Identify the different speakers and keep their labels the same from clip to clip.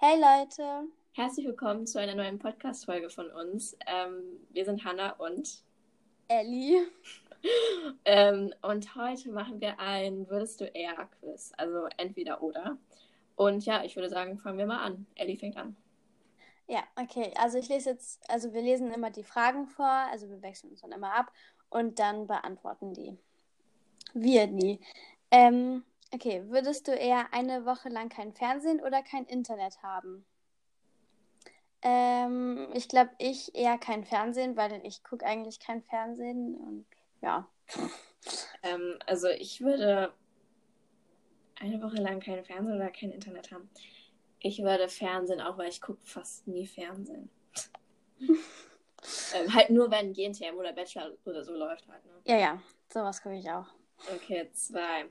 Speaker 1: Hey Leute.
Speaker 2: Herzlich willkommen zu einer neuen Podcast-Folge von uns. Ähm, wir sind Hannah und
Speaker 1: Ellie.
Speaker 2: ähm, und heute machen wir ein Würdest du eher Quiz, also entweder oder. Und ja, ich würde sagen, fangen wir mal an. Ellie fängt an.
Speaker 1: Ja, okay. Also ich lese jetzt, also wir lesen immer die Fragen vor, also wir wechseln uns dann immer ab und dann beantworten die. Wir die. Ähm, okay, würdest du eher eine Woche lang kein Fernsehen oder kein Internet haben? Ähm, ich glaube, ich eher kein Fernsehen, weil ich gucke eigentlich kein Fernsehen und ja.
Speaker 2: Ähm, also ich würde eine Woche lang kein Fernsehen oder kein Internet haben. Ich würde Fernsehen auch, weil ich gucke fast nie Fernsehen. ähm, halt nur, wenn GNTM oder Bachelor oder so läuft halt. Ne?
Speaker 1: Ja, ja, sowas gucke ich auch.
Speaker 2: Okay, zwei.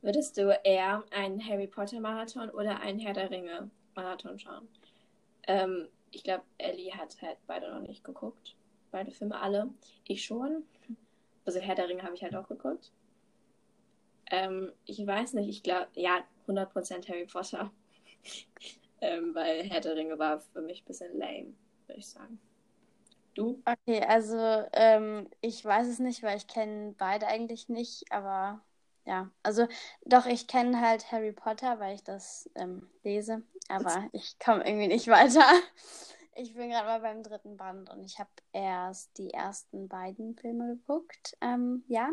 Speaker 2: Würdest du eher einen Harry Potter Marathon oder einen Herr der Ringe Marathon schauen? Ähm, ich glaube, Ellie hat halt beide noch nicht geguckt. Beide Filme alle. Ich schon. Also Herr der Ringe habe ich halt auch geguckt. Ähm, ich weiß nicht, ich glaube, ja, 100% Harry Potter. ähm, weil Herr der Ringe war für mich ein bisschen lame, würde ich sagen. Du?
Speaker 1: Okay, also ähm, ich weiß es nicht, weil ich kenne beide eigentlich nicht, aber ja, also doch, ich kenne halt Harry Potter, weil ich das ähm, lese, aber ich komme irgendwie nicht weiter. Ich bin gerade mal beim dritten Band und ich habe erst die ersten beiden Filme geguckt. Ähm, ja.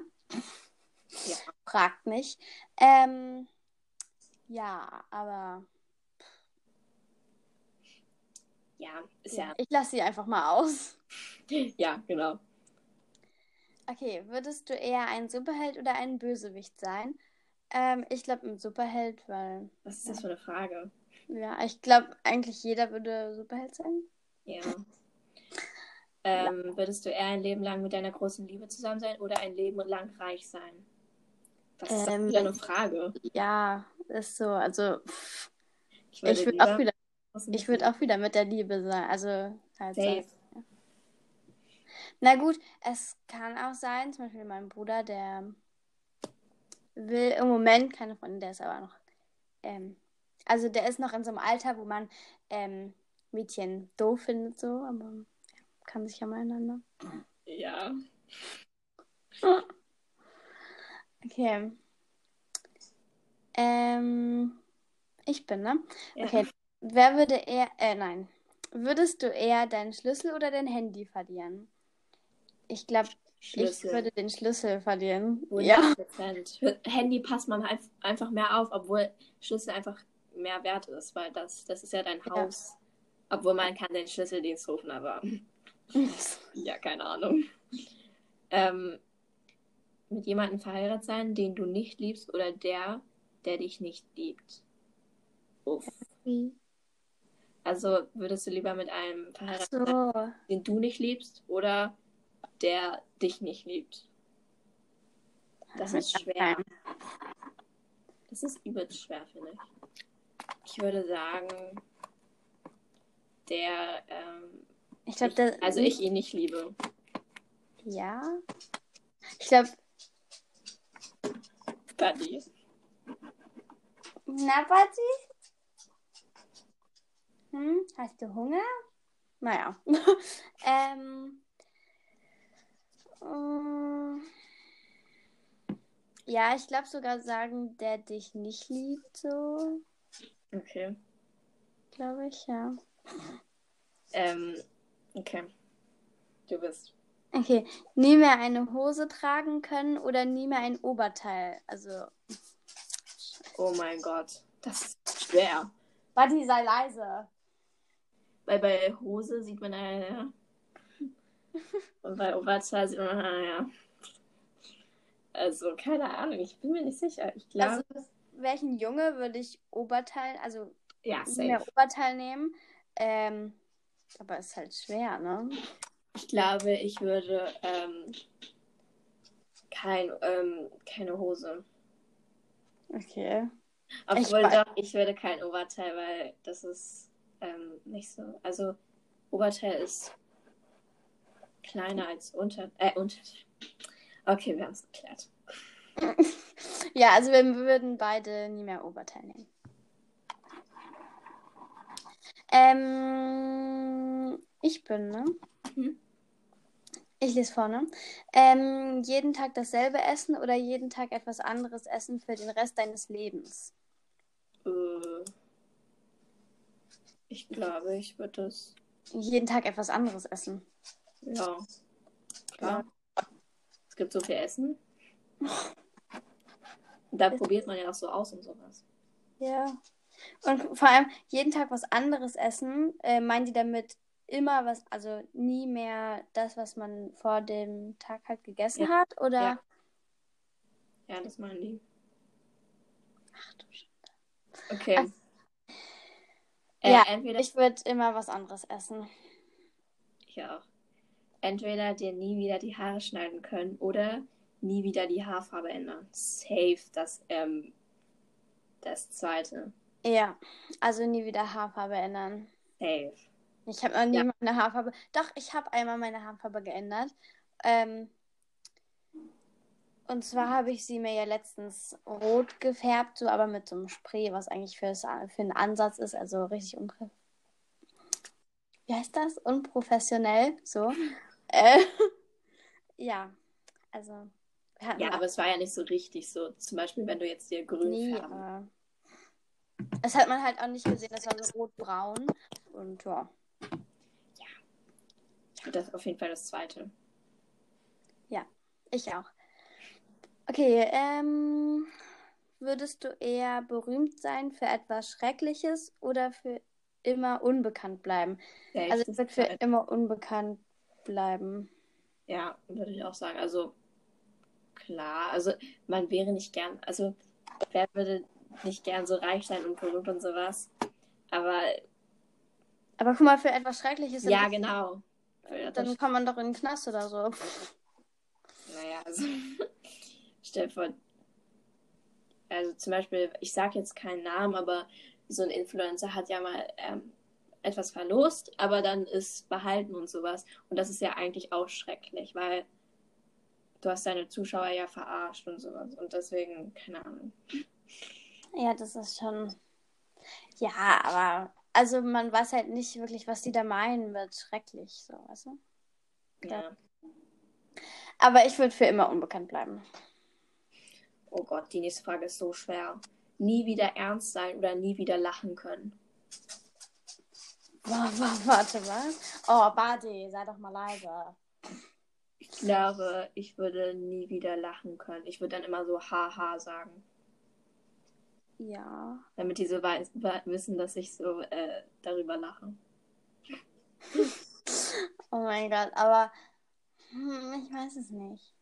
Speaker 1: ja. Fragt mich. Ähm, ja, aber.
Speaker 2: Ja, ist ja. ja.
Speaker 1: Ich lasse sie einfach mal aus.
Speaker 2: ja, genau.
Speaker 1: Okay, würdest du eher ein Superheld oder ein Bösewicht sein? Ähm, ich glaube ein Superheld, weil.
Speaker 2: Was ist das für eine Frage?
Speaker 1: Ja, ich glaube eigentlich jeder würde Superheld sein.
Speaker 2: Ja. Ähm. Würdest du eher ein Leben lang mit deiner großen Liebe zusammen sein oder ein Leben lang reich sein? Das ist ähm, wieder eine Frage.
Speaker 1: Ja, ist so. Also ich würde würd auch wieder, ich würde auch wieder mit der Liebe sein. Also halt Safe. So. Na gut, es kann auch sein, zum Beispiel mein Bruder, der will im Moment keine Freundin, der ist aber noch, ähm, also der ist noch in so einem Alter, wo man ähm, Mädchen doof findet, so, aber ja, kann sich ja mal einander.
Speaker 2: Ja.
Speaker 1: Okay. Ähm, ich bin, ne? Ja. Okay. Wer würde eher, äh, nein. Würdest du eher deinen Schlüssel oder dein Handy verlieren? Ich glaube, ich würde den Schlüssel verlieren.
Speaker 2: 100%. Ja. Handy passt man einfach mehr auf, obwohl Schlüssel einfach mehr wert ist, weil das, das ist ja dein Haus. Ja. Obwohl man kann den Schlüsseldienst rufen, aber ja, keine Ahnung. Ähm, mit jemandem verheiratet sein, den du nicht liebst oder der, der dich nicht liebt. Uff. Also würdest du lieber mit einem verheiratet so. sein, den du nicht liebst oder der dich nicht liebt? Das ist schwer. Das ist übelst schwer, finde ich. Ich würde sagen, der, ähm,
Speaker 1: ich glaube, der.
Speaker 2: Also ich ihn nicht liebe.
Speaker 1: Ja. Ich glaube.
Speaker 2: Buddy.
Speaker 1: Na, Buddy? Hm, hast du Hunger? Naja. ähm. Um, ja, ich glaube sogar sagen, der dich nicht liebt, so.
Speaker 2: Okay.
Speaker 1: Glaube ich, ja.
Speaker 2: Ähm, okay. Du bist.
Speaker 1: Okay. Nie mehr eine Hose tragen können oder nie mehr ein Oberteil. Also.
Speaker 2: Oh mein Gott. Das ist schwer.
Speaker 1: Buddy, sei leise.
Speaker 2: Weil bei Hose sieht man ja. Und bei Oberteil sieht man ja. Also, keine Ahnung, ich bin mir nicht sicher. Ich glaube.
Speaker 1: Also, welchen Junge würde ich Oberteil, also
Speaker 2: ja,
Speaker 1: mehr Oberteil nehmen? Ähm, aber ist halt schwer, ne?
Speaker 2: Ich glaube, ich würde ähm, kein, ähm, keine Hose.
Speaker 1: Okay.
Speaker 2: Obwohl ich doch, ich würde kein Oberteil, weil das ist ähm, nicht so. Also Oberteil ist kleiner als Unter. Äh, Unter. Okay, wir haben es geklärt.
Speaker 1: ja, also wir würden beide nie mehr Oberteil nehmen. Ähm, ich bin, ne?
Speaker 2: Mhm.
Speaker 1: Ich lese vorne. Ähm, jeden Tag dasselbe essen oder jeden Tag etwas anderes essen für den Rest deines Lebens?
Speaker 2: Äh, ich glaube, ich würde das.
Speaker 1: Jeden Tag etwas anderes essen.
Speaker 2: Ja. Klar. Es gibt so viel Essen. Und da probiert man ja auch so aus und sowas.
Speaker 1: Ja. Und vor allem jeden Tag was anderes essen. Äh, meinen die damit immer was, also nie mehr das, was man vor dem Tag halt gegessen
Speaker 2: Ja.
Speaker 1: hat? Oder?
Speaker 2: Ja. Ja, das meinen die.
Speaker 1: Ach du Sch
Speaker 2: Okay.
Speaker 1: Ach.
Speaker 2: Äh,
Speaker 1: Ja,
Speaker 2: entweder
Speaker 1: Ich würde immer was anderes essen.
Speaker 2: ich auch. Entweder dir nie wieder die Haare schneiden können oder nie wieder die Haarfarbe ändern. Safe, das, ähm, das zweite.
Speaker 1: Ja, also nie wieder Haarfarbe ändern.
Speaker 2: Safe.
Speaker 1: Ich habe noch nie
Speaker 2: Ja.
Speaker 1: meine Haarfarbe. Doch, ich habe einmal meine Haarfarbe geändert. Ähm, und zwar habe ich sie mir ja letztens rot gefärbt, so aber mit so einem Spray, was eigentlich für, für einen Ansatz ist, also richtig unpro Wie heißt das? Unprofessionell, so. äh, ja, also
Speaker 2: Ja, aber es war ja nicht so richtig so. Zum Beispiel, wenn du jetzt dir grün
Speaker 1: nie,
Speaker 2: färben.
Speaker 1: das hat man halt auch nicht gesehen, das war so rot-braun und ja.
Speaker 2: Würde das auf jeden Fall das zweite.
Speaker 1: Ich auch. Okay, ähm, würdest du eher berühmt sein für etwas Schreckliches oder für immer unbekannt bleiben?
Speaker 2: Safe,
Speaker 1: Also ich würde für immer unbekannt bleiben.
Speaker 2: Ja, würde ich auch sagen. Also klar, also man wäre nicht gern, also wer würde nicht gern so reich sein und berühmt und sowas. Aber
Speaker 1: Aber guck mal, für etwas Schreckliches,
Speaker 2: ja, genau.
Speaker 1: Dann kann man doch in den Knast oder so.
Speaker 2: naja, also stell dir vor, also zum Beispiel, ich sage jetzt keinen Namen, aber so ein Influencer hat ja mal ähm, etwas verlost, aber dann ist behalten und sowas. Und das ist ja eigentlich auch schrecklich, weil du hast deine Zuschauer ja verarscht und sowas. Und deswegen, keine Ahnung.
Speaker 1: Ja, das ist schon. Ja, aber also man weiß halt nicht wirklich, was die da meinen mit schrecklich, so, weißt du?
Speaker 2: Ja.
Speaker 1: Aber ich würde für immer unbekannt bleiben.
Speaker 2: Oh Gott, die nächste Frage ist so schwer. Nie wieder ernst sein oder nie wieder lachen können.
Speaker 1: Wa- wa- Warte, was? Oh, Badi, sei doch mal leise.
Speaker 2: Ich glaube, ich würde nie wieder lachen können. Ich würde dann immer so haha sagen.
Speaker 1: Ja.
Speaker 2: Damit die so weiß, wissen, dass ich so äh, darüber lache.
Speaker 1: Oh mein Gott, aber hm, ich weiß es nicht.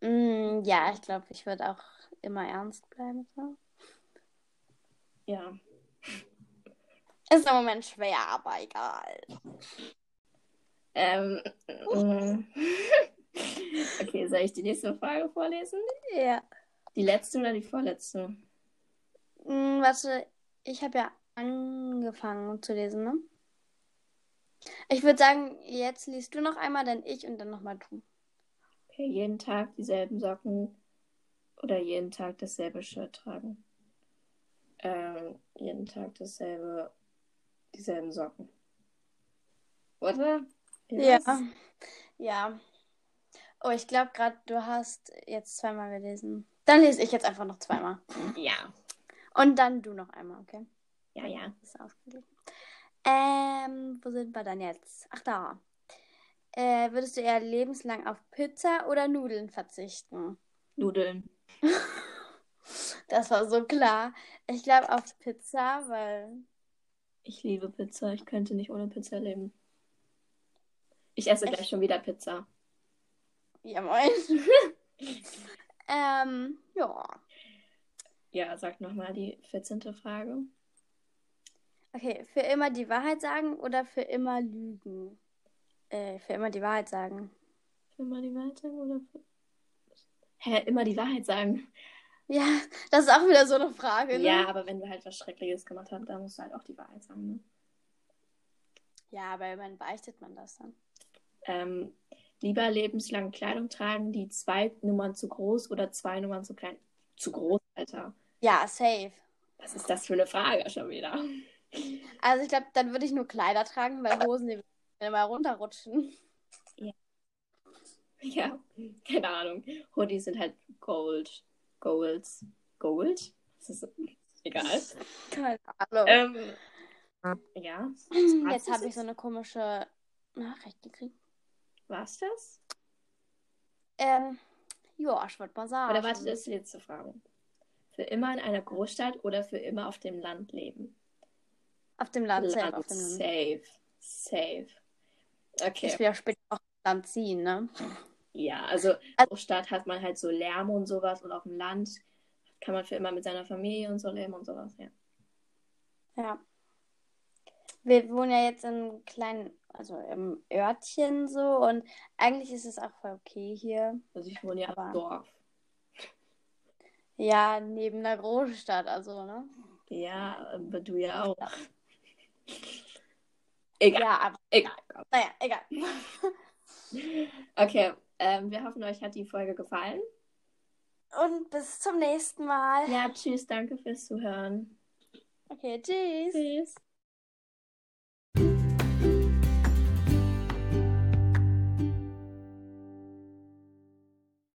Speaker 1: Mm, ja, ich glaube, ich würde auch immer ernst bleiben. So.
Speaker 2: Ja.
Speaker 1: Ist im Moment schwer, aber egal.
Speaker 2: Ähm, mm. okay, soll ich die nächste Frage vorlesen?
Speaker 1: Ja.
Speaker 2: Die letzte oder die vorletzte?
Speaker 1: Mm, warte, ich habe ja angefangen zu lesen, ne? Ich würde sagen, jetzt liest du noch einmal, dann ich und dann nochmal du.
Speaker 2: Okay, jeden Tag dieselben Socken oder jeden Tag dasselbe Shirt tragen. Ähm, jeden Tag dasselbe, dieselben Socken. Oder?
Speaker 1: Ja.
Speaker 2: Was?
Speaker 1: Ja. Oh, ich glaube gerade, du hast jetzt zweimal gelesen. Dann lese ich jetzt einfach noch zweimal.
Speaker 2: Ja.
Speaker 1: Und dann du noch einmal, okay?
Speaker 2: Ja, ja.
Speaker 1: Ist ausgeglichen. Ähm, wo sind wir dann jetzt? Ach, da. Äh, würdest du eher lebenslang auf Pizza oder Nudeln verzichten?
Speaker 2: Nudeln.
Speaker 1: Das war so klar. Ich glaube auf Pizza, weil.
Speaker 2: Ich liebe Pizza. Ich könnte nicht ohne Pizza leben. Ich esse
Speaker 1: Echt?
Speaker 2: gleich schon wieder Pizza.
Speaker 1: Ja, moin. ähm, ja.
Speaker 2: Ja, sag nochmal die 14. Frage.
Speaker 1: Okay, für immer die Wahrheit sagen oder für immer lügen? Äh, für immer die Wahrheit sagen.
Speaker 2: Für immer die Wahrheit sagen oder für... Hä, immer die Wahrheit sagen.
Speaker 1: Ja, das ist auch wieder so eine Frage, ne?
Speaker 2: Ja, aber wenn wir halt was Schreckliches gemacht haben, dann musst du halt auch die Wahrheit sagen, ne?
Speaker 1: Ja, aber immerhin beichtet man das dann.
Speaker 2: Ähm, lieber lebenslang Kleidung tragen, die zwei Nummern zu groß oder zwei Nummern zu klein. Zu groß, Alter.
Speaker 1: Ja, safe.
Speaker 2: Was ist das für eine Frage schon wieder?
Speaker 1: Also ich glaube, dann würde ich nur Kleider tragen, weil Hosen die immer runterrutschen.
Speaker 2: Ja, keine Ahnung. Hoodies sind halt Gold. Golds. Gold? Das ist egal.
Speaker 1: Keine Ahnung.
Speaker 2: Ähm, ja.
Speaker 1: Jetzt habe ich so eine komische Nachricht gekriegt.
Speaker 2: War's das?
Speaker 1: Ähm, ja, ich wollte mal sagen.
Speaker 2: Oder warte, das ist die letzte Frage. Für immer in einer Großstadt oder für immer auf dem Land leben?
Speaker 1: Auf dem Land, safe.
Speaker 2: Land,
Speaker 1: Auf dem
Speaker 2: safe. Safe. Okay.
Speaker 1: Ich will ja später auch Land ziehen, ne?
Speaker 2: Ja, also
Speaker 1: Also-
Speaker 2: Großstadt hat man halt so Lärm und sowas und auf dem Land kann man für immer mit seiner Familie und so leben und sowas, ja.
Speaker 1: Ja. Wir wohnen ja jetzt in einem kleinen, also im Örtchen so und eigentlich ist es auch voll okay hier.
Speaker 2: Also ich wohne ja im Dorf.
Speaker 1: Ja, neben einer Großstadt, also, ne?
Speaker 2: Ja, aber du ja auch. Egal,
Speaker 1: Ja, aber
Speaker 2: egal.
Speaker 1: naja, egal.
Speaker 2: Okay, ähm, wir hoffen, euch hat die Folge gefallen.
Speaker 1: Und bis zum nächsten Mal.
Speaker 2: Ja, tschüss, danke fürs Zuhören.
Speaker 1: Okay, tschüss.
Speaker 2: Tschüss.